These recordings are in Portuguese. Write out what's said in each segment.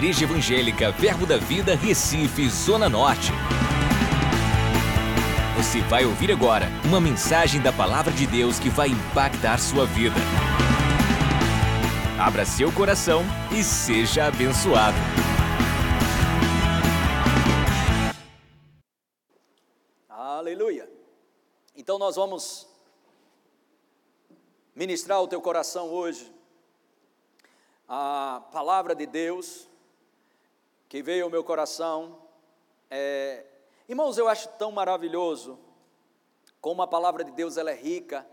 Igreja Evangélica Verbo da Vida, Recife, Zona Norte. Você vai ouvir agora uma mensagem da Palavra de Deus que vai impactar sua vida. Abra seu coração e seja abençoado. Aleluia. Então nós vamos ministrar o teu coração hoje a palavra de Deus que veio ao meu coração. É, irmãos, eu acho tão maravilhoso como a palavra de Deus ela é rica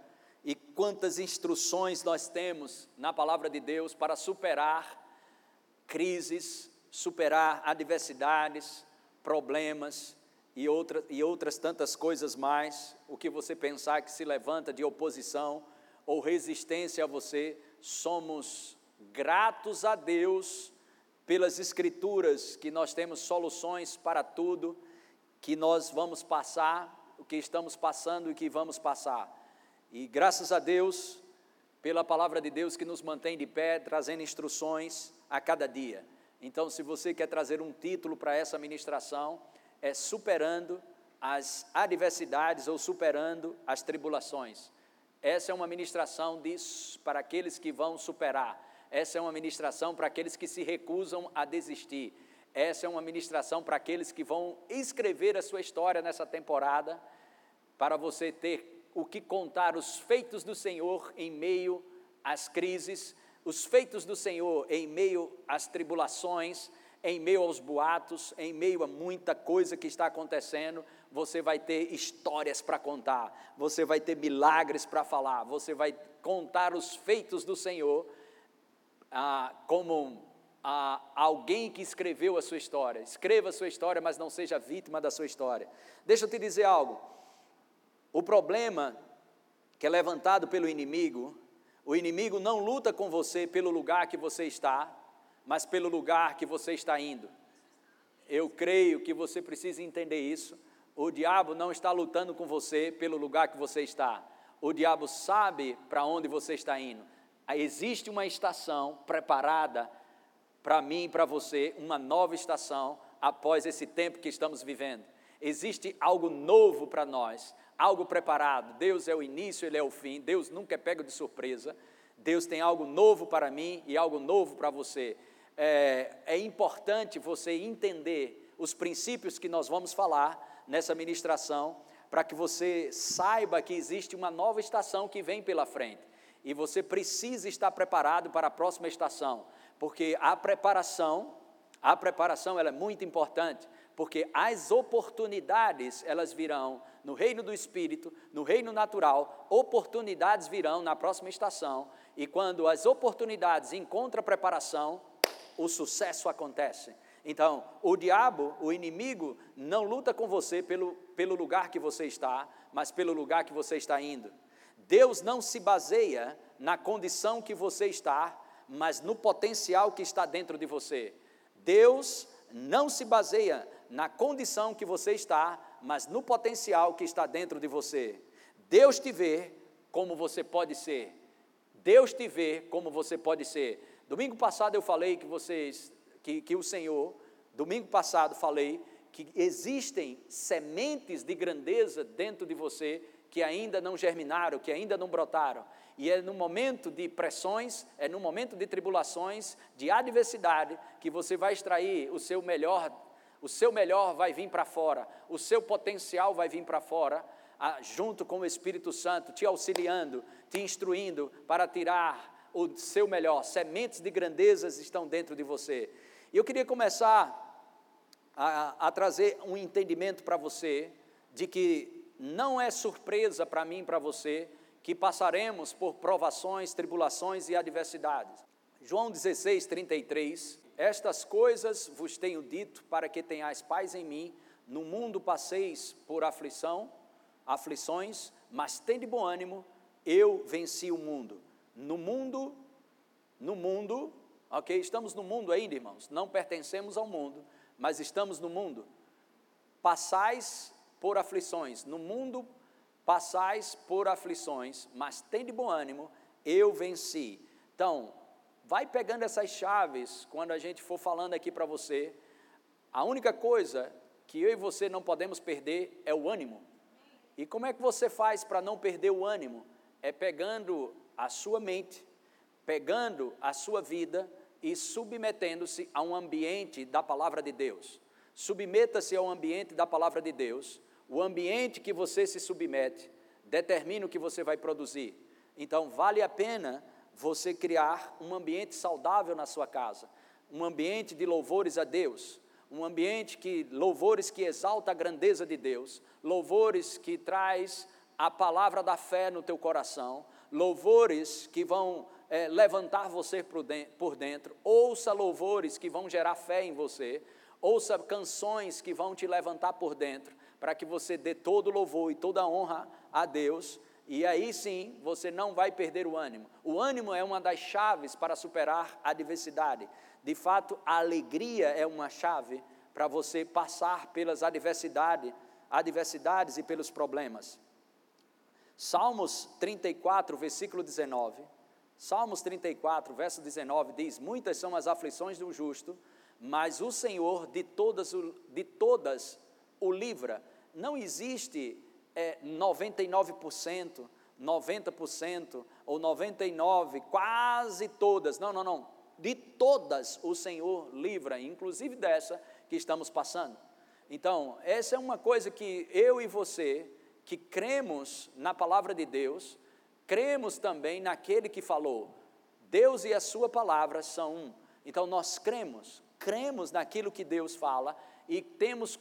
e quantas instruções nós temos na palavra de Deus para superar crises, superar adversidades, problemas e, outra, e outras tantas coisas mais. O que você pensar que se levanta de oposição ou resistência a você, somos gratos a Deus pelas Escrituras que nós temos soluções para tudo que nós vamos passar, o que estamos passando e que vamos passar. E graças a Deus pela palavra de Deus que nos mantém de pé, trazendo instruções a cada dia. Então, se você quer trazer um título para essa ministração, é Superando as Adversidades ou Superando as Tribulações. Essa é uma ministração de, para aqueles que vão superar. Essa é uma ministração para aqueles que se recusam a desistir. Essa é uma ministração para aqueles que vão escrever a sua história nessa temporada, para você ter o que contar os feitos do Senhor em meio às crises, os feitos do Senhor em meio às tribulações, em meio aos boatos, em meio a muita coisa que está acontecendo, você vai ter histórias para contar, você vai ter milagres para falar, você vai contar os feitos do Senhor ah, como ah, alguém que escreveu a sua história. Escreva a sua história, mas não seja vítima da sua história. Deixa eu te dizer algo. O problema que é levantado pelo inimigo, o inimigo não luta com você pelo lugar que você está, mas pelo lugar que você está indo. Eu creio que você precisa entender isso. O diabo não está lutando com você pelo lugar que você está. O diabo sabe para onde você está indo existe uma estação preparada para mim e para você, uma nova estação após esse tempo que estamos vivendo. Existe algo novo para nós, algo preparado. Deus é o início, Ele é o fim. Deus nunca é pego de surpresa. Deus tem algo novo para mim e algo novo para você. É, é importante você entender os princípios que nós vamos falar nessa ministração, para que você saiba que existe uma nova estação que vem pela frente e você precisa estar preparado para a próxima estação, porque a preparação, a preparação ela é muito importante, porque as oportunidades elas virão no reino do espírito, no reino natural, oportunidades virão na próxima estação, e quando as oportunidades encontram preparação, o sucesso acontece. Então, o diabo, o inimigo, não luta com você pelo, pelo lugar que você está, mas pelo lugar que você está indo. Deus não se baseia na condição que você está, mas no potencial que está dentro de você. Deus não se baseia na condição que você está, mas no potencial que está dentro de você. Deus te vê como você pode ser. Deus te vê como você pode ser. Domingo passado eu falei que vocês, que, que o Senhor, domingo passado falei que existem sementes de grandeza dentro de você que ainda não germinaram, que ainda não brotaram. E é no momento de pressões, é no momento de tribulações, de adversidade, que você vai extrair o seu melhor, o seu melhor vai vir para fora, o seu potencial vai vir para fora, junto com o Espírito Santo, te auxiliando, te instruindo para tirar o seu melhor. Sementes de grandezas estão dentro de você. E eu queria começar a, a trazer um entendimento para você de que não é surpresa para mim e para você que passaremos por provações, tribulações e adversidades. João 16, 33, estas coisas vos tenho dito para que tenhais paz em mim, no mundo passeis por aflição, aflições, mas tende bom ânimo, eu venci o mundo. No mundo, no mundo, ok? Estamos no mundo ainda, irmãos, não pertencemos ao mundo, mas estamos no mundo. Passais por aflições. No mundo passais por aflições, mas tem de bom ânimo, eu venci. Então, vai pegando essas chaves quando a gente for falando aqui para você. A única coisa que eu e você não podemos perder é o ânimo. E como é que você faz para não perder o ânimo? É pegando a sua mente, pegando a sua vida e submetendo-se a um ambiente da palavra de Deus. Submeta-se ao ambiente da palavra de Deus. O ambiente que você se submete determina o que você vai produzir. Então, vale a pena você criar um ambiente saudável na sua casa, um ambiente de louvores a Deus, um ambiente que louvores que exalta a grandeza de Deus, louvores que traz a palavra da fé no teu coração, louvores que vão é, levantar você por dentro, ouça louvores que vão gerar fé em você, ouça canções que vão te levantar por dentro, para que você dê todo louvor e toda honra a Deus, e aí sim você não vai perder o ânimo. O ânimo é uma das chaves para superar a adversidade. De fato, a alegria é uma chave para você passar pelas adversidades, adversidades e pelos problemas. Salmos 34, versículo 19. Salmos 34, verso 19 diz: Muitas são as aflições do justo, mas o Senhor de todas, de todas o livra. Não existe é, 99%, 90% ou 99%, quase todas. Não, não, não. De todas o Senhor livra, inclusive dessa que estamos passando. Então, essa é uma coisa que eu e você, que cremos na palavra de Deus, cremos também naquele que falou. Deus e a sua palavra são um. Então, nós cremos, cremos naquilo que Deus fala e temos,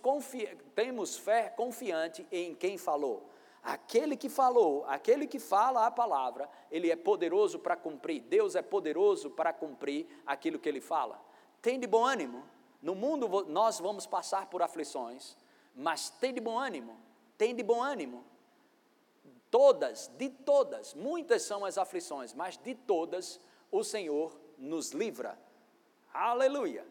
temos fé confiante em quem falou. Aquele que falou, aquele que fala a palavra, ele é poderoso para cumprir. Deus é poderoso para cumprir aquilo que ele fala. Tem de bom ânimo. No mundo nós vamos passar por aflições, mas tem de bom ânimo. Tem de bom ânimo. Todas, de todas, muitas são as aflições, mas de todas o Senhor nos livra. Aleluia.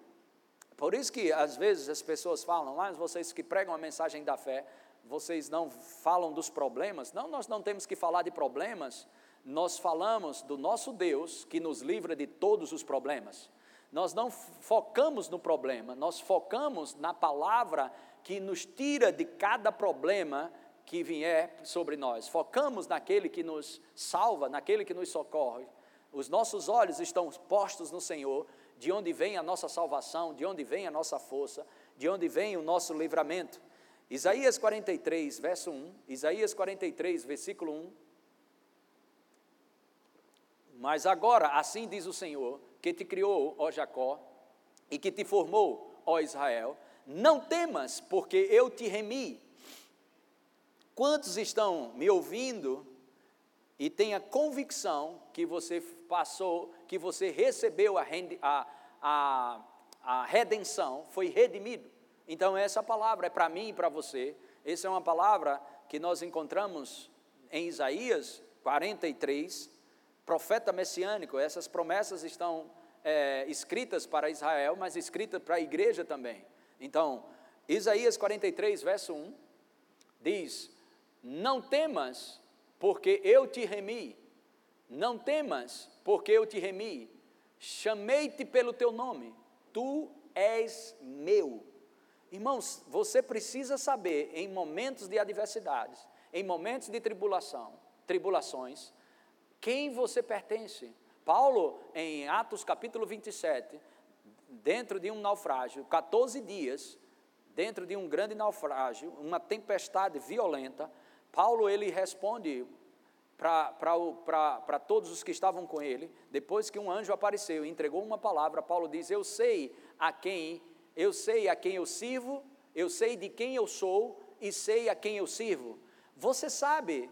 Por isso que às vezes as pessoas falam, mas vocês que pregam a mensagem da fé, vocês não falam dos problemas. Não, nós não temos que falar de problemas, nós falamos do nosso Deus que nos livra de todos os problemas. Nós não focamos no problema, nós focamos na palavra que nos tira de cada problema que vier sobre nós. Focamos naquele que nos salva, naquele que nos socorre. Os nossos olhos estão postos no Senhor de onde vem a nossa salvação, de onde vem a nossa força, de onde vem o nosso livramento. Isaías 43, verso 1, Isaías 43, versículo 1. Mas agora, assim diz o Senhor, que te criou, ó Jacó, e que te formou, ó Israel, não temas, porque eu te remi. Quantos estão me ouvindo e têm a convicção que você passou, que você recebeu a, a, a, a redenção, foi redimido. Então, essa palavra é para mim e para você. Essa é uma palavra que nós encontramos em Isaías 43, profeta messiânico. Essas promessas estão é, escritas para Israel, mas escritas para a igreja também. Então, Isaías 43, verso 1, diz: Não temas, porque eu te remi. Não temas, porque eu te remi, chamei-te pelo teu nome, tu és meu. Irmãos, você precisa saber em momentos de adversidades, em momentos de tribulação, tribulações, quem você pertence. Paulo, em Atos capítulo 27, dentro de um naufrágio, 14 dias, dentro de um grande naufrágio, uma tempestade violenta, Paulo ele responde para todos os que estavam com ele, depois que um anjo apareceu e entregou uma palavra, Paulo diz: Eu sei a quem, eu sei a quem eu sirvo, eu sei de quem eu sou e sei a quem eu sirvo. Você sabe,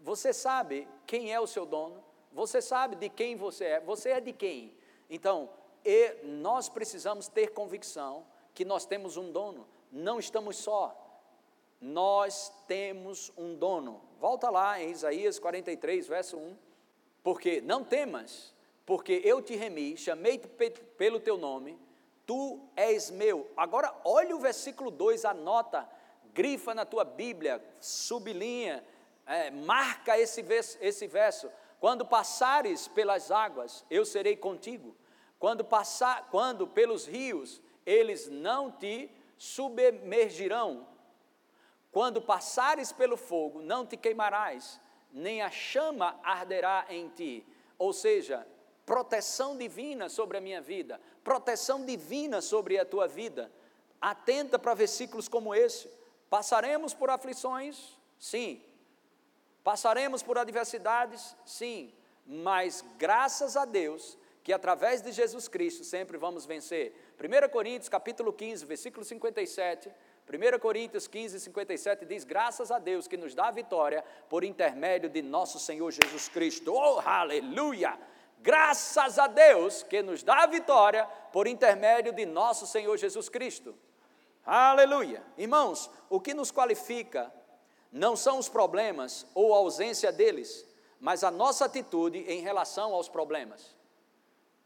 você sabe quem é o seu dono, você sabe de quem você é, você é de quem. Então, nós precisamos ter convicção que nós temos um dono, não estamos só, nós temos um dono. Volta lá em Isaías 43, verso 1. Porque não temas, porque eu te remi, chamei-te pelo teu nome, tu és meu. Agora, olha o versículo 2, anota, grifa na tua Bíblia, sublinha, é, marca esse esse verso. Quando passares pelas águas, eu serei contigo. Quando passar, quando pelos rios, eles não te submergirão. Quando passares pelo fogo, não te queimarás, nem a chama arderá em ti. Ou seja, proteção divina sobre a minha vida, proteção divina sobre a tua vida. Atenta para versículos como esse. Passaremos por aflições? Sim. Passaremos por adversidades? Sim. Mas graças a Deus que através de Jesus Cristo sempre vamos vencer. 1 Coríntios capítulo 15, versículo 57, 1 Coríntios 15, 57 diz: Graças a Deus que nos dá a vitória por intermédio de nosso Senhor Jesus Cristo. Oh, aleluia! Graças a Deus que nos dá a vitória por intermédio de nosso Senhor Jesus Cristo. Aleluia! Irmãos, o que nos qualifica não são os problemas ou a ausência deles, mas a nossa atitude em relação aos problemas.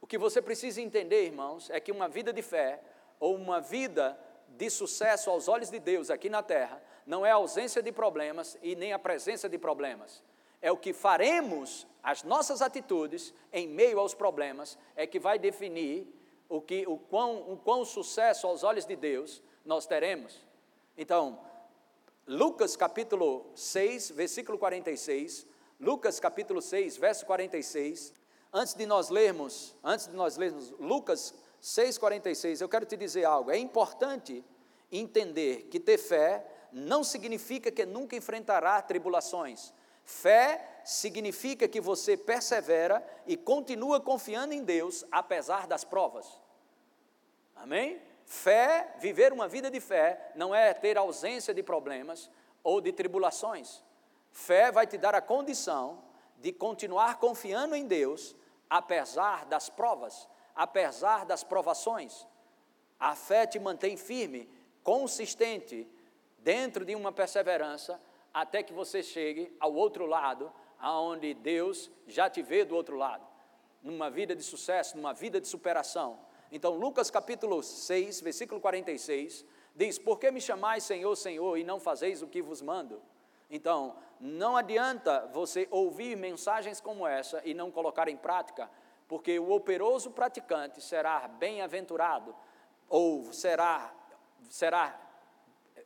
O que você precisa entender, irmãos, é que uma vida de fé ou uma vida de sucesso aos olhos de Deus aqui na terra não é a ausência de problemas e nem a presença de problemas. É o que faremos, as nossas atitudes em meio aos problemas, é que vai definir o, que, o, quão, o quão sucesso aos olhos de Deus nós teremos. Então, Lucas capítulo 6, versículo 46, Lucas capítulo 6, verso 46, antes de nós lermos, antes de nós lermos Lucas 6,46, eu quero te dizer algo. É importante entender que ter fé não significa que nunca enfrentará tribulações. Fé significa que você persevera e continua confiando em Deus apesar das provas. Amém? Fé, viver uma vida de fé, não é ter ausência de problemas ou de tribulações. Fé vai te dar a condição de continuar confiando em Deus, apesar das provas, apesar das provações. A fé te mantém firme, consistente, dentro de uma perseverança, até que você chegue ao outro lado, aonde Deus já te vê do outro lado, numa vida de sucesso, numa vida de superação. Então, Lucas capítulo 6, versículo 46, diz: Por que me chamais Senhor, Senhor, e não fazeis o que vos mando? Então, não adianta você ouvir mensagens como essa e não colocar em prática, porque o operoso praticante será bem-aventurado, ou será, será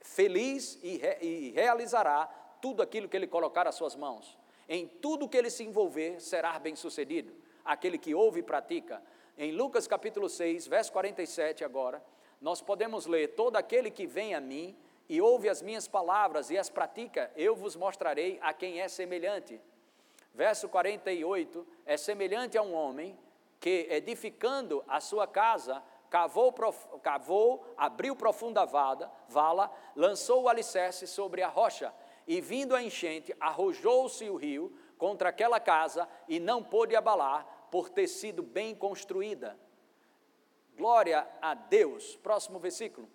feliz e, re, e realizará tudo aquilo que ele colocar às suas mãos. Em tudo que ele se envolver, será bem-sucedido. Aquele que ouve e pratica. Em Lucas capítulo 6, verso 47 agora, nós podemos ler: Todo aquele que vem a mim e ouve as minhas palavras e as pratica, eu vos mostrarei a quem é semelhante. Verso 48: é semelhante a um homem que, edificando a sua casa, cavou, cavou abriu profunda vada, vala, lançou o alicerce sobre a rocha, e vindo a enchente, arrojou-se o rio contra aquela casa e não pôde abalar, por ter sido bem construída. Glória a Deus. Próximo versículo.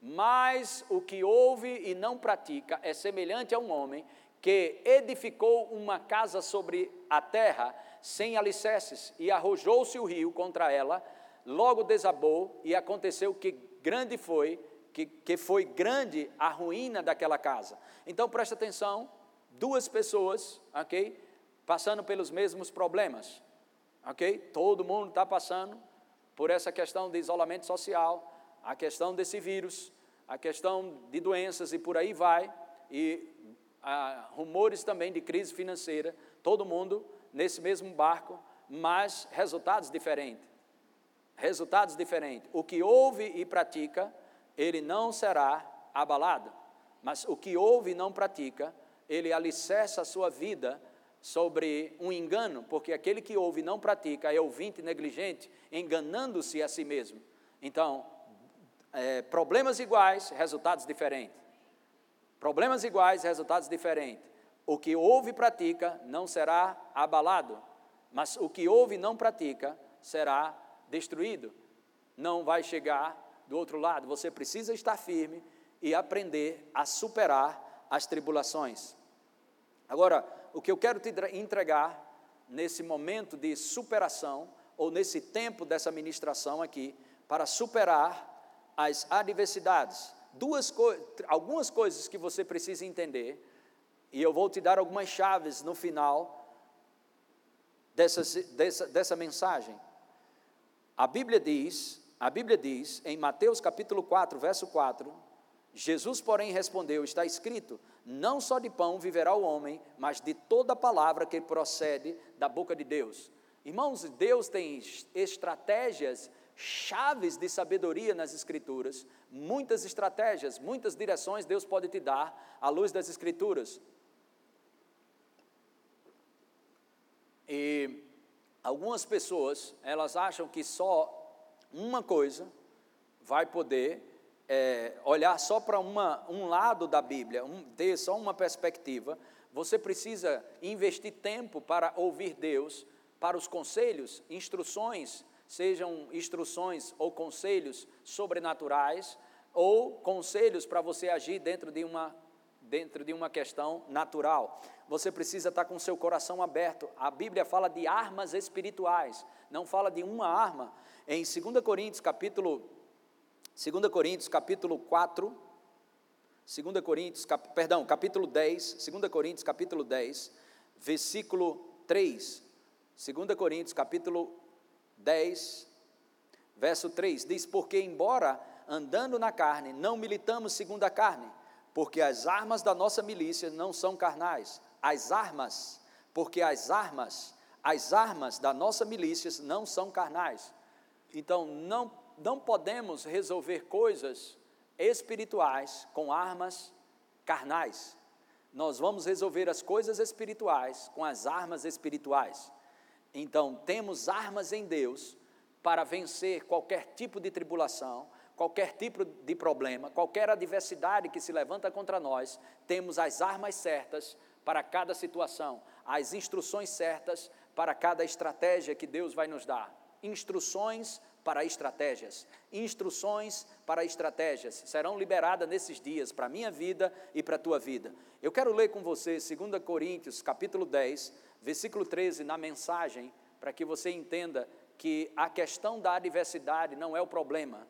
Mas o que ouve e não pratica é semelhante a um homem que edificou uma casa sobre a terra sem alicerces e arrojou-se o rio contra ela, logo desabou e aconteceu que grande foi, que, que foi grande a ruína daquela casa. Então preste atenção, duas pessoas, ok, passando pelos mesmos problemas, ok? Todo mundo está passando por essa questão de isolamento social, a questão desse vírus, a questão de doenças e por aí vai, e ah, rumores também de crise financeira, todo mundo nesse mesmo barco, mas resultados diferentes. Resultados diferentes. O que ouve e pratica, ele não será abalado, mas o que ouve e não pratica, ele alicerça a sua vida sobre um engano, porque aquele que ouve e não pratica é ouvinte negligente, enganando-se a si mesmo. Então, é, problemas iguais, resultados diferentes. Problemas iguais, resultados diferentes. O que ouve e pratica não será abalado, mas o que ouve e não pratica será destruído. Não vai chegar do outro lado. Você precisa estar firme e aprender a superar as tribulações. Agora, o que eu quero te entregar nesse momento de superação, ou nesse tempo dessa ministração aqui, para superar as adversidades. Duas co algumas coisas que você precisa entender, e eu vou te dar algumas chaves no final dessa, dessa, mensagem. A Bíblia diz, a Bíblia diz em Mateus capítulo 4, verso 4, Jesus, porém, respondeu: Está escrito: Não só de pão viverá o homem, mas de toda palavra que procede da boca de Deus. Irmãos, Deus tem estratégias chaves de sabedoria nas Escrituras, muitas estratégias, muitas direções Deus pode te dar à luz das Escrituras. E algumas pessoas, elas acham que só uma coisa vai poder é, olhar só para um lado da Bíblia, um, ter só uma perspectiva. Você precisa investir tempo para ouvir Deus, para os conselhos, instruções sejam instruções ou conselhos sobrenaturais, ou conselhos para você agir dentro de uma dentro de uma questão natural. Você precisa estar com seu coração aberto. A Bíblia fala de armas espirituais, não fala de uma arma. Em 2 Coríntios, capítulo 2 Coríntios, capítulo 4, 2 Coríntios, cap, perdão, capítulo 10, 2 Coríntios, capítulo 10, versículo 3. 2 Coríntios, capítulo 10, verso 3, diz: Porque, embora andando na carne, não militamos segundo a carne, porque as armas da nossa milícia não são carnais. As armas, porque as armas, as armas da nossa milícia não são carnais. Então, não, não podemos resolver coisas espirituais com armas carnais. Nós vamos resolver as coisas espirituais com as armas espirituais. Então, temos armas em Deus para vencer qualquer tipo de tribulação, qualquer tipo de problema, qualquer adversidade que se levanta contra nós, temos as armas certas para cada situação, as instruções certas para cada estratégia que Deus vai nos dar. Instruções para estratégias. Instruções para estratégias serão liberadas nesses dias para a minha vida e para a tua vida. Eu quero ler com você 2 Coríntios, capítulo 10, versículo 13, na mensagem, para que você entenda que a questão da adversidade não é o problema.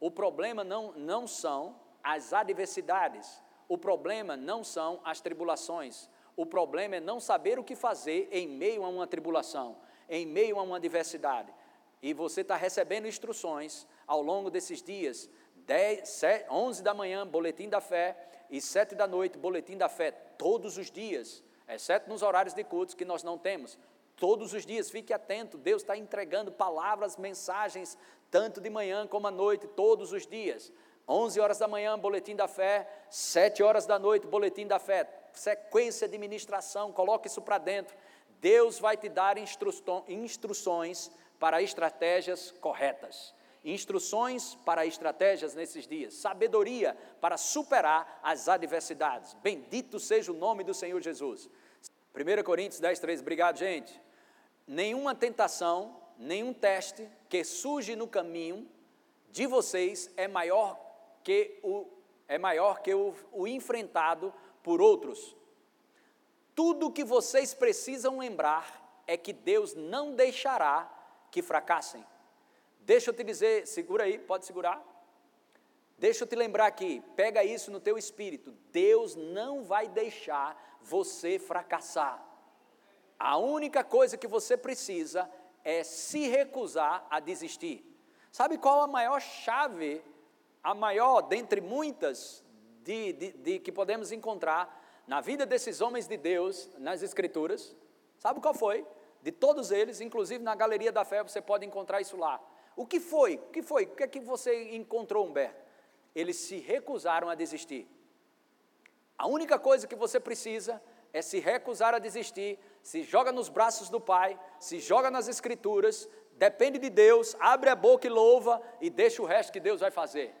O problema não, não são as adversidades, o problema não são as tribulações, o problema é não saber o que fazer em meio a uma tribulação, em meio a uma adversidade. E você está recebendo instruções ao longo desses dias, 10, 7, 11 da manhã, boletim da fé, e 7 da noite, boletim da fé, todos os dias exceto nos horários de cultos que nós não temos. Todos os dias, fique atento, Deus está entregando palavras, mensagens, tanto de manhã como à noite, todos os dias. 11 horas da manhã, boletim da fé, 7 horas da noite, boletim da fé, sequência de ministração, coloque isso para dentro. Deus vai te dar instru instruções para estratégias corretas. Instruções para estratégias nesses dias, sabedoria para superar as adversidades. Bendito seja o nome do Senhor Jesus. 1 Coríntios 10, 3. Obrigado, gente. Nenhuma tentação, nenhum teste que surge no caminho de vocês é maior que o, é maior que o, o enfrentado por outros. Tudo que vocês precisam lembrar é que Deus não deixará que fracassem. Deixa eu te dizer, segura aí, pode segurar. Deixa eu te lembrar aqui, pega isso no teu espírito. Deus não vai deixar você fracassar. A única coisa que você precisa é se recusar a desistir. Sabe qual a maior chave, a maior dentre muitas de, de, de que podemos encontrar na vida desses homens de Deus nas Escrituras? Sabe qual foi? De todos eles, inclusive na Galeria da Fé, você pode encontrar isso lá. O que foi? O que foi? O que é que você encontrou, Humberto? Eles se recusaram a desistir. A única coisa que você precisa é se recusar a desistir, se joga nos braços do Pai, se joga nas Escrituras, depende de Deus, abre a boca e louva e deixa o resto que Deus vai fazer.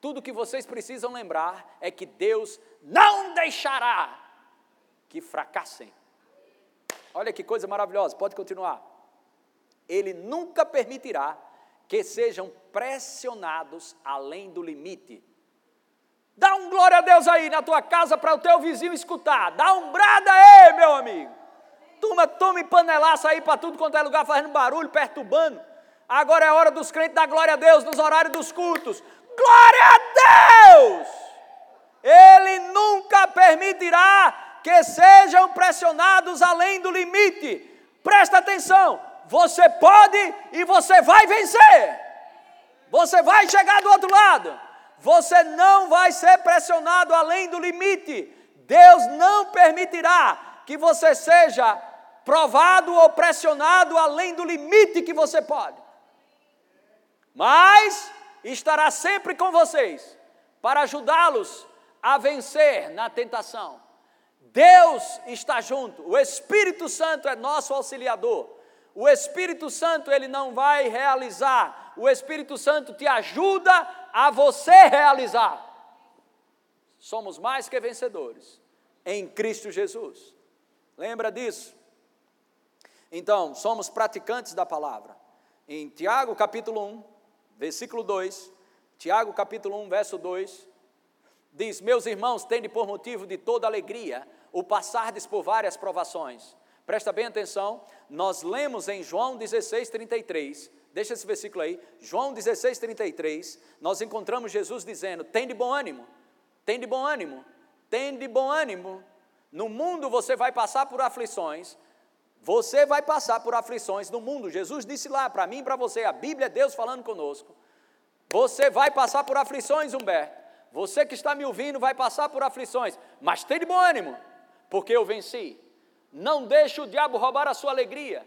Tudo que vocês precisam lembrar é que Deus não deixará que fracassem. Olha que coisa maravilhosa, pode continuar. Ele nunca permitirá que sejam pressionados além do limite. Dá um glória a Deus aí na tua casa para o teu vizinho escutar. Dá um brada aí, meu amigo. Turma, tome panelaça aí para tudo quanto é lugar, fazendo barulho, perturbando. Agora é hora dos crentes dar glória a Deus nos horários dos cultos. Glória a Deus! Ele nunca permitirá que sejam pressionados além do limite. Presta atenção, você pode e você vai vencer. Você vai chegar do outro lado. Você não vai ser pressionado além do limite. Deus não permitirá que você seja provado ou pressionado além do limite que você pode. Mas estará sempre com vocês para ajudá-los a vencer na tentação. Deus está junto, o Espírito Santo é nosso auxiliador. O Espírito Santo ele não vai realizar, o Espírito Santo te ajuda a você realizar. Somos mais que vencedores em Cristo Jesus. Lembra disso? Então, somos praticantes da palavra. Em Tiago capítulo 1, versículo 2, Tiago capítulo 1, verso 2, diz: Meus irmãos, tende por motivo de toda alegria o passardes por várias provações. Presta bem atenção, nós lemos em João 16, 33, deixa esse versículo aí, João 16, 33, nós encontramos Jesus dizendo: Tem de bom ânimo, tem de bom ânimo, tem de bom ânimo. No mundo você vai passar por aflições, você vai passar por aflições no mundo. Jesus disse lá para mim e para você, a Bíblia é Deus falando conosco. Você vai passar por aflições, Humberto. Você que está me ouvindo vai passar por aflições, mas tem de bom ânimo, porque eu venci. Não deixe o diabo roubar a sua alegria.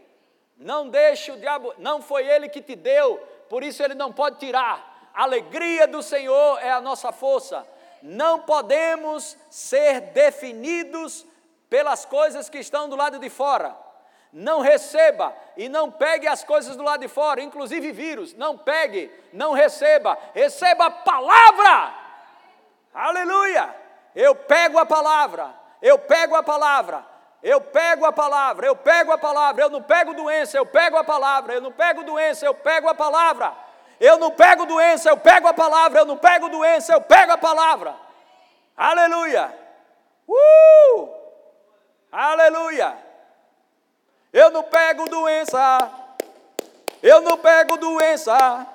Não deixe o diabo, não foi ele que te deu, por isso ele não pode tirar. A alegria do Senhor é a nossa força. Não podemos ser definidos pelas coisas que estão do lado de fora. Não receba e não pegue as coisas do lado de fora, inclusive vírus. Não pegue, não receba. Receba a palavra. Aleluia! Eu pego a palavra. Eu pego a palavra. Eu pego a palavra, eu pego a palavra, eu não pego doença, eu pego a palavra, eu não pego doença, eu pego a palavra. Eu não pego doença, eu pego a palavra, eu não pego doença, eu pego a palavra. Aleluia! Uh! Aleluia! Eu não pego doença, eu não pego doença,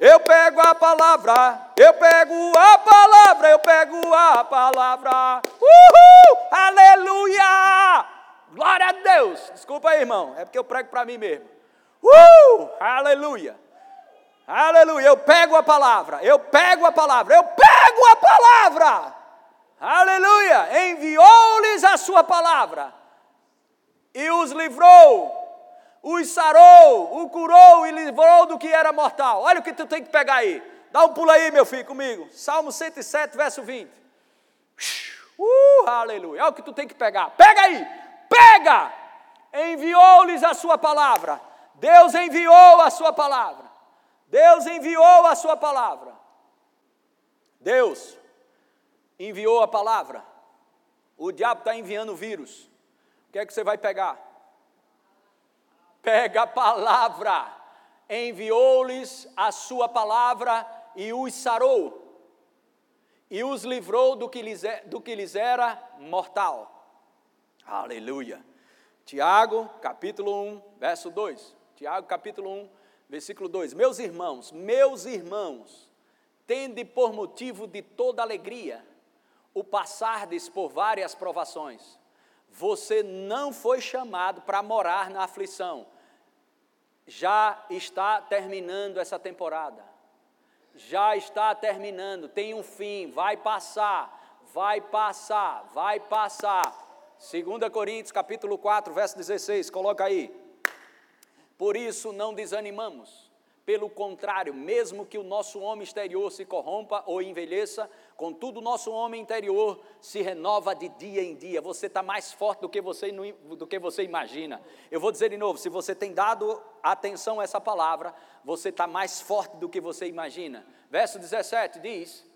eu pego a palavra, eu pego a palavra, eu pego a palavra. Uhul! Aleluia! Glória a Deus! Desculpa aí, irmão, é porque eu prego para mim mesmo. Uh! Aleluia! Aleluia! Eu pego a palavra, eu pego a palavra, eu pego a palavra! Aleluia! Enviou-lhes a sua palavra e os livrou, os sarou, o curou e livrou do que era mortal. Olha o que tu tem que pegar aí. Dá um pulo aí, meu filho, comigo. Salmo 107, verso 20. Uh, aleluia. Olha o que tu tem que pegar. Pega aí. Pega. Enviou-lhes a sua palavra. Deus enviou a sua palavra. Deus enviou a sua palavra. Deus enviou a palavra. O diabo está enviando vírus que é que você vai pegar? Pega a palavra. Enviou-lhes a sua palavra e os sarou. E os livrou do que lhes, é, do que lhes era mortal. Aleluia. Tiago, capítulo 1, verso 2. Tiago, capítulo 1, versículo 2. Meus irmãos, meus irmãos, tende por motivo de toda alegria o passardes por várias provações você não foi chamado para morar na aflição. Já está terminando essa temporada. Já está terminando, tem um fim, vai passar, vai passar, vai passar. 2 Coríntios capítulo 4, verso 16, coloca aí. Por isso não desanimamos. Pelo contrário, mesmo que o nosso homem exterior se corrompa ou envelheça, contudo o nosso homem interior se renova de dia em dia. Você está mais forte do que você, do que você imagina. Eu vou dizer de novo: se você tem dado atenção a essa palavra, você está mais forte do que você imagina. Verso 17 diz: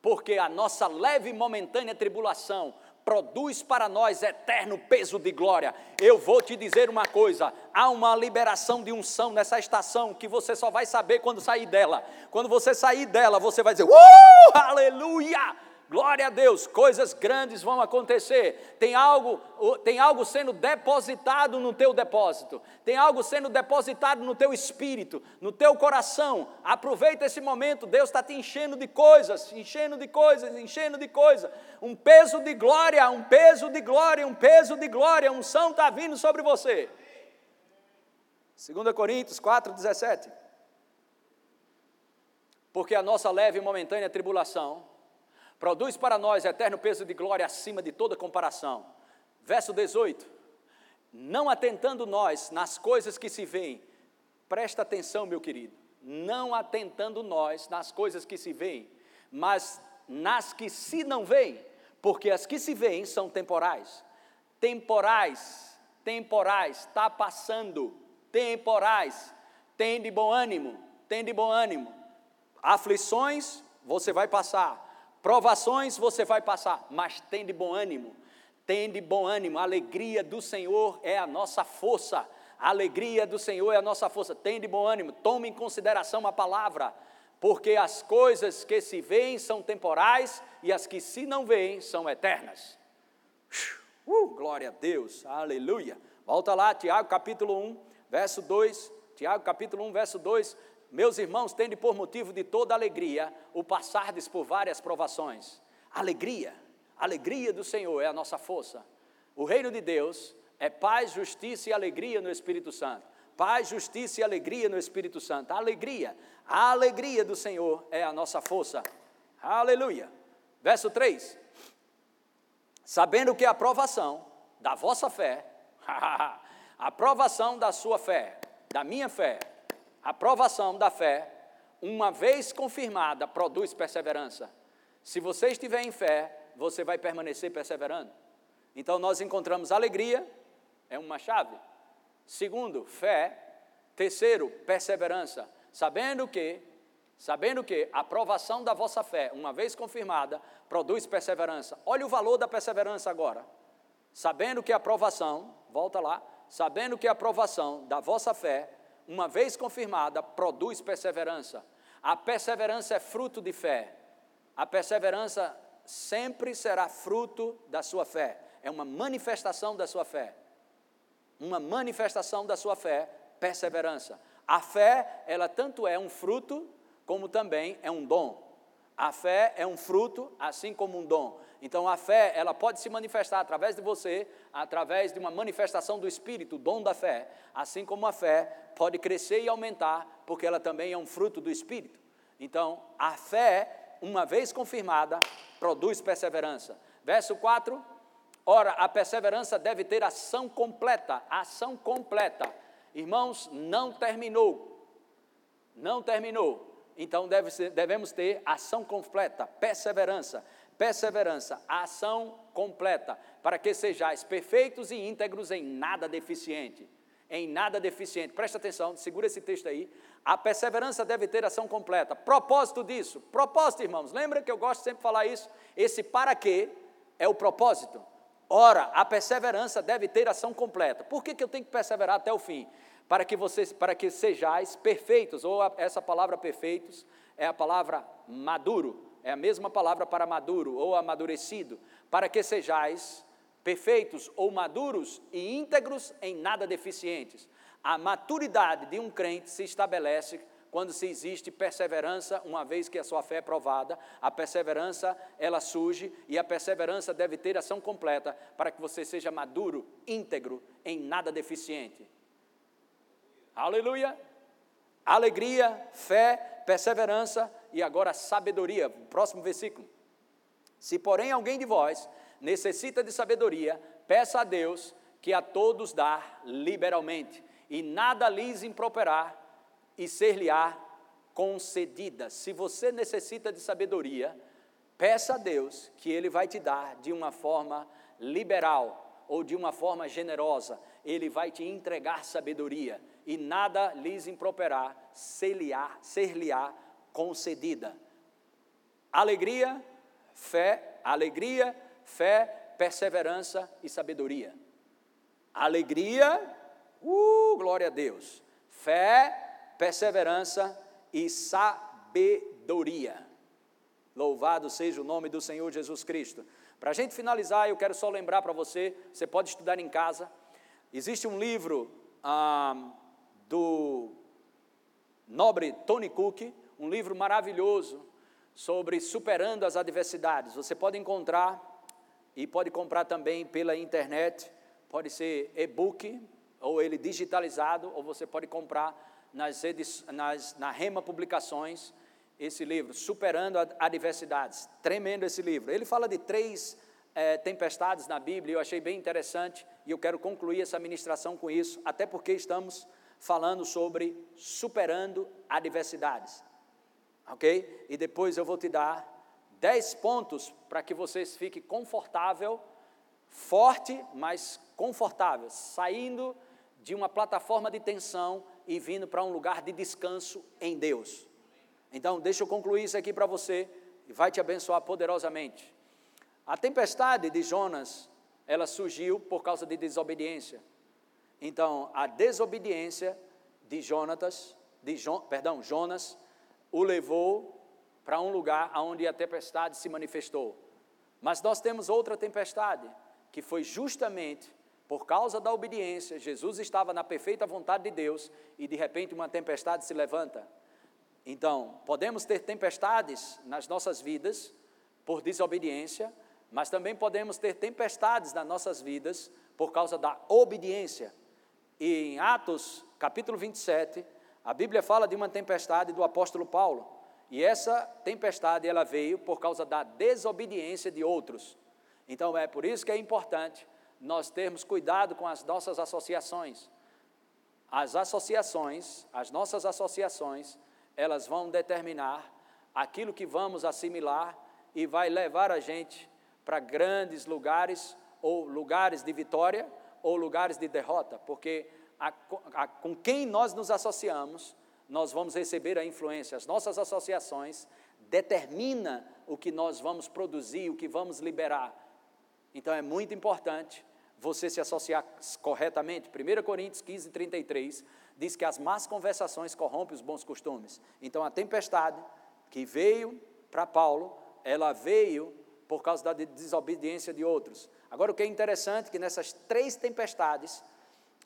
Porque a nossa leve e momentânea tribulação produz para nós eterno peso de glória. Eu vou te dizer uma coisa: há uma liberação de unção nessa estação que você só vai saber quando sair dela. Quando você sair dela, você vai dizer: Uh, aleluia! Glória a Deus, coisas grandes vão acontecer. Tem algo, tem algo sendo depositado no teu depósito. Tem algo sendo depositado no teu espírito, no teu coração. Aproveita esse momento. Deus está te enchendo de coisas, enchendo de coisas, enchendo de coisas. Um peso de glória, um peso de glória, um peso de glória. Um unção está vindo sobre você. 2 Coríntios 4, 17. Porque a nossa leve e momentânea tribulação produz para nós eterno peso de glória acima de toda comparação. Verso 18. Não atentando nós nas coisas que se veem, presta atenção, meu querido, não atentando nós nas coisas que se veem, mas nas que se não veem, porque as que se veem são temporais. Temporais, temporais, está passando, temporais. Tem de bom ânimo, tem de bom ânimo. Aflições, você vai passar. Provações, você vai passar, mas tem de bom ânimo. Tem de bom ânimo. A alegria do Senhor é a nossa força. A alegria do Senhor é a nossa força. Tem de bom ânimo. Tome em consideração a palavra porque as coisas que se veem são temporais e as que se não veem são eternas. Uh, glória a Deus, aleluia. Volta lá, Tiago capítulo 1, verso 2. Tiago capítulo 1, verso 2. Meus irmãos, tende por motivo de toda alegria o passardes por várias provações. Alegria, alegria do Senhor é a nossa força. O reino de Deus é paz, justiça e alegria no Espírito Santo. Paz, justiça e alegria no Espírito Santo. Alegria, a alegria do Senhor é a nossa força. Aleluia. Verso 3. Sabendo que a aprovação da vossa fé, a aprovação da sua fé, da minha fé, a aprovação da fé, uma vez confirmada, produz perseverança. Se você estiver em fé, você vai permanecer perseverando. Então nós encontramos alegria, é uma chave. Segundo, fé. Terceiro, perseverança. Sabendo que, sabendo que a aprovação da vossa fé, uma vez confirmada, produz perseverança. Olha o valor da perseverança agora. Sabendo que a aprovação, volta lá, sabendo que a aprovação da vossa fé, uma vez confirmada, produz perseverança. A perseverança é fruto de fé. A perseverança sempre será fruto da sua fé. É uma manifestação da sua fé uma manifestação da sua fé, perseverança. A fé, ela tanto é um fruto, como também é um dom. A fé é um fruto, assim como um dom. Então a fé, ela pode se manifestar através de você, através de uma manifestação do Espírito, o dom da fé. Assim como a fé pode crescer e aumentar, porque ela também é um fruto do Espírito. Então, a fé, uma vez confirmada, produz perseverança. Verso 4, Ora, a perseverança deve ter ação completa, ação completa. Irmãos, não terminou. Não terminou. Então deve ser, devemos ter ação completa, perseverança, perseverança, ação completa, para que sejais perfeitos e íntegros em nada deficiente. Em nada deficiente. Presta atenção, segura esse texto aí. A perseverança deve ter ação completa. Propósito disso, propósito, irmãos. Lembra que eu gosto sempre de falar isso? Esse para quê é o propósito. Ora, a perseverança deve ter ação completa. Por que, que eu tenho que perseverar até o fim? Para que vocês, para que sejais perfeitos, ou a, essa palavra perfeitos é a palavra maduro, é a mesma palavra para maduro ou amadurecido, para que sejais perfeitos ou maduros e íntegros em nada deficientes. A maturidade de um crente se estabelece quando se existe perseverança, uma vez que a sua fé é provada, a perseverança ela surge e a perseverança deve ter ação completa para que você seja maduro, íntegro, em nada deficiente. Aleluia! Alegria, fé, perseverança e agora sabedoria. Próximo versículo. Se, porém, alguém de vós necessita de sabedoria, peça a Deus que a todos dá liberalmente, e nada lhes improperar e ser-lhe-á concedida. Se você necessita de sabedoria, peça a Deus que Ele vai te dar de uma forma liberal ou de uma forma generosa. Ele vai te entregar sabedoria e nada lhes improperá, ser-lhe-á ser concedida. Alegria, fé, alegria, fé, perseverança e sabedoria. Alegria, uh, glória a Deus. Fé, perseverança e sabedoria. Louvado seja o nome do Senhor Jesus Cristo. Para a gente finalizar, eu quero só lembrar para você: você pode estudar em casa. Existe um livro ah, do nobre Tony Cook, um livro maravilhoso sobre superando as adversidades. Você pode encontrar e pode comprar também pela internet, pode ser e-book ou ele digitalizado, ou você pode comprar nas, nas na Rema Publicações esse livro, Superando Adversidades. Tremendo esse livro. Ele fala de três é, tempestades na Bíblia, eu achei bem interessante, e eu quero concluir essa ministração com isso, até porque estamos falando sobre superando adversidades. Ok? E depois eu vou te dar dez pontos para que vocês fiquem confortável, forte, mas confortável, saindo de uma plataforma de tensão e vindo para um lugar de descanso em Deus. Então, deixa eu concluir isso aqui para você e vai te abençoar poderosamente. A tempestade de Jonas, ela surgiu por causa de desobediência. Então, a desobediência de Jonatas, de jo, perdão, Jonas, o levou para um lugar onde a tempestade se manifestou. Mas nós temos outra tempestade, que foi justamente por causa da obediência. Jesus estava na perfeita vontade de Deus e de repente uma tempestade se levanta. Então, podemos ter tempestades nas nossas vidas por desobediência, mas também podemos ter tempestades nas nossas vidas por causa da obediência. E em Atos, capítulo 27, a Bíblia fala de uma tempestade do apóstolo Paulo. E essa tempestade ela veio por causa da desobediência de outros. Então é por isso que é importante nós termos cuidado com as nossas associações. As associações, as nossas associações, elas vão determinar aquilo que vamos assimilar e vai levar a gente para grandes lugares, ou lugares de vitória, ou lugares de derrota, porque a, a, com quem nós nos associamos, nós vamos receber a influência. As nossas associações determina o que nós vamos produzir, o que vamos liberar. Então é muito importante você se associar corretamente. 1 Coríntios 15, 33 diz que as más conversações corrompem os bons costumes. Então a tempestade que veio para Paulo, ela veio por causa da desobediência de outros. Agora o que é interessante é que nessas três tempestades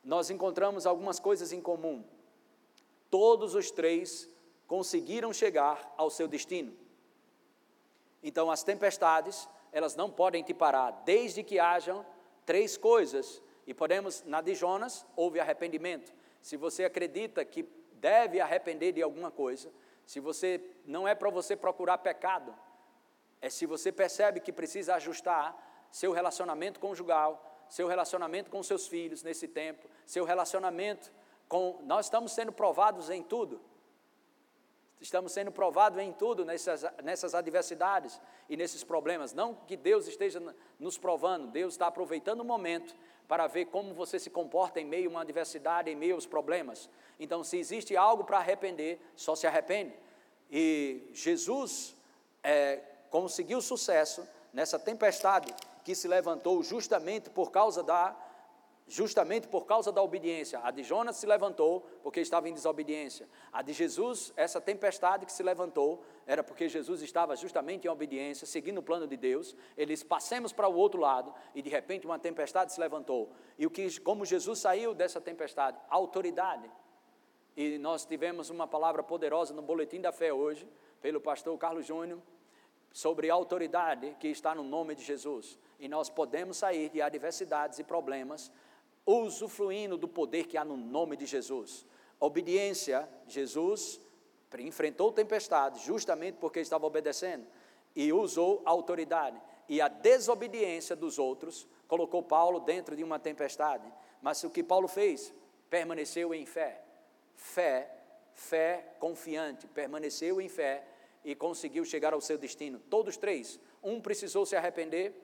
nós encontramos algumas coisas em comum. Todos os três conseguiram chegar ao seu destino. Então as tempestades, elas não podem te parar, desde que hajam três coisas. E podemos, na de Jonas, houve arrependimento. Se você acredita que deve arrepender de alguma coisa, se você não é para você procurar pecado, é se você percebe que precisa ajustar seu relacionamento conjugal, seu relacionamento com seus filhos nesse tempo, seu relacionamento com. Nós estamos sendo provados em tudo. Estamos sendo provados em tudo nessas, nessas adversidades e nesses problemas. Não que Deus esteja nos provando, Deus está aproveitando o momento para ver como você se comporta em meio a uma adversidade, em meio aos problemas. Então, se existe algo para arrepender, só se arrepende. E Jesus é, conseguiu sucesso nessa tempestade que se levantou justamente por causa da justamente por causa da obediência. A de Jonas se levantou porque estava em desobediência. A de Jesus, essa tempestade que se levantou, era porque Jesus estava justamente em obediência, seguindo o plano de Deus. Eles passemos para o outro lado e de repente uma tempestade se levantou. E o que como Jesus saiu dessa tempestade? Autoridade. E nós tivemos uma palavra poderosa no boletim da fé hoje, pelo pastor Carlos Júnior, sobre a autoridade que está no nome de Jesus. E nós podemos sair de adversidades e problemas usufruindo do poder que há no nome de Jesus. Obediência, Jesus enfrentou tempestade justamente porque estava obedecendo e usou a autoridade. E a desobediência dos outros colocou Paulo dentro de uma tempestade. Mas o que Paulo fez? Permaneceu em fé. Fé, fé confiante, permaneceu em fé e conseguiu chegar ao seu destino. Todos três. Um precisou se arrepender.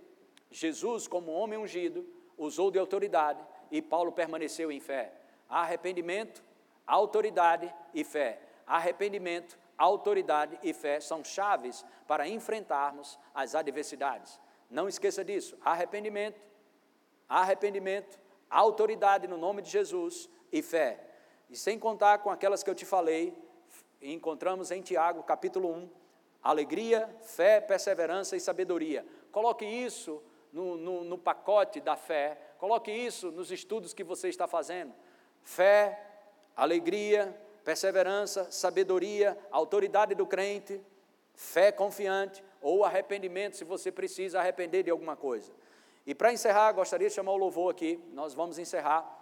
Jesus, como homem ungido, usou de autoridade e Paulo permaneceu em fé. Arrependimento, autoridade e fé. Arrependimento, autoridade e fé são chaves para enfrentarmos as adversidades. Não esqueça disso. Arrependimento, arrependimento, autoridade no nome de Jesus e fé. E sem contar com aquelas que eu te falei, encontramos em Tiago, capítulo 1, alegria, fé, perseverança e sabedoria. Coloque isso no, no, no pacote da fé, coloque isso nos estudos que você está fazendo. Fé, alegria, perseverança, sabedoria, autoridade do crente, fé confiante ou arrependimento, se você precisa arrepender de alguma coisa. E para encerrar, gostaria de chamar o louvor aqui, nós vamos encerrar.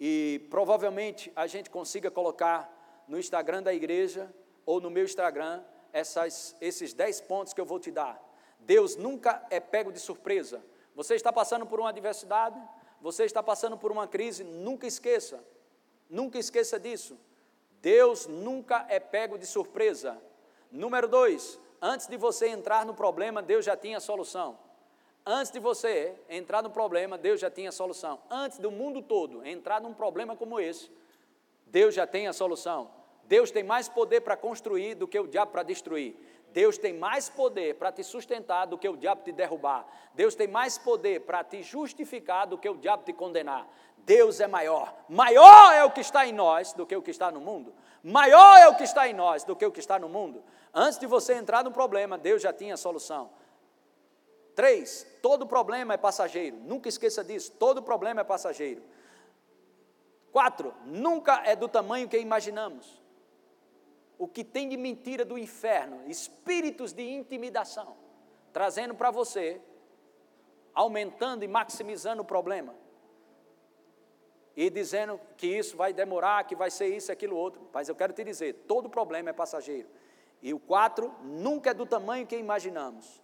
e provavelmente a gente consiga colocar no Instagram da igreja ou no meu Instagram essas, esses 10 pontos que eu vou te dar. Deus nunca é pego de surpresa. Você está passando por uma adversidade, você está passando por uma crise, nunca esqueça, nunca esqueça disso. Deus nunca é pego de surpresa. Número dois, antes de você entrar no problema, Deus já tinha a solução. Antes de você entrar no problema, Deus já tinha a solução. Antes do mundo todo entrar num problema como esse, Deus já tem a solução. Deus tem mais poder para construir do que o diabo para destruir. Deus tem mais poder para te sustentar do que o diabo te derrubar. Deus tem mais poder para te justificar do que o diabo te condenar. Deus é maior. Maior é o que está em nós do que o que está no mundo. Maior é o que está em nós do que o que está no mundo. Antes de você entrar no problema, Deus já tinha a solução. Três, todo problema é passageiro. Nunca esqueça disso. Todo problema é passageiro. Quatro, nunca é do tamanho que imaginamos o que tem de mentira do inferno, espíritos de intimidação, trazendo para você, aumentando e maximizando o problema. E dizendo que isso vai demorar, que vai ser isso, aquilo, outro. Mas eu quero te dizer: todo problema é passageiro. E o quatro, nunca é do tamanho que imaginamos.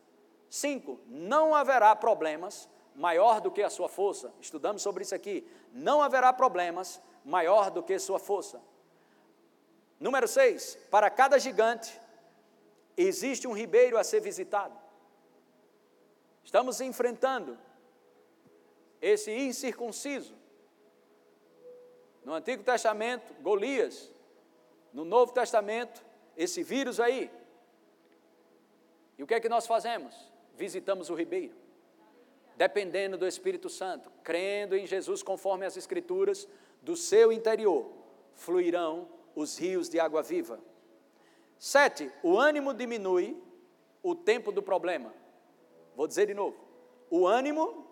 Cinco, não haverá problemas maior do que a sua força. Estudamos sobre isso aqui. Não haverá problemas maior do que sua força. Número 6, para cada gigante existe um ribeiro a ser visitado. Estamos enfrentando esse incircunciso. No Antigo Testamento, Golias. No Novo Testamento, esse vírus aí. E o que é que nós fazemos? Visitamos o ribeiro. Dependendo do Espírito Santo, crendo em Jesus conforme as Escrituras, do seu interior fluirão os rios de água viva. Sete, o ânimo diminui o tempo do problema. Vou dizer de novo. O ânimo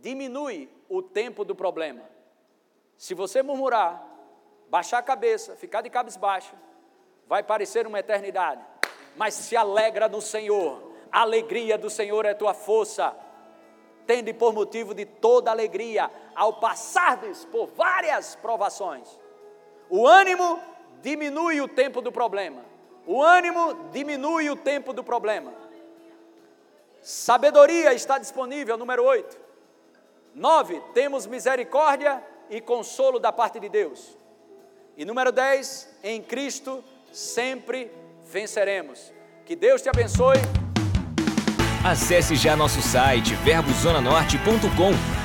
diminui o tempo do problema. Se você murmurar, baixar a cabeça, ficar de cabisbaixo, vai parecer uma eternidade. Mas se alegra no Senhor. A alegria do Senhor é tua força. Tende por motivo de toda alegria ao passardes por várias provações. O ânimo diminui o tempo do problema. O ânimo diminui o tempo do problema. Sabedoria está disponível, número 8. 9. Temos misericórdia e consolo da parte de Deus. E número 10. Em Cristo sempre venceremos. Que Deus te abençoe. Acesse já nosso site verbozonanorte.com,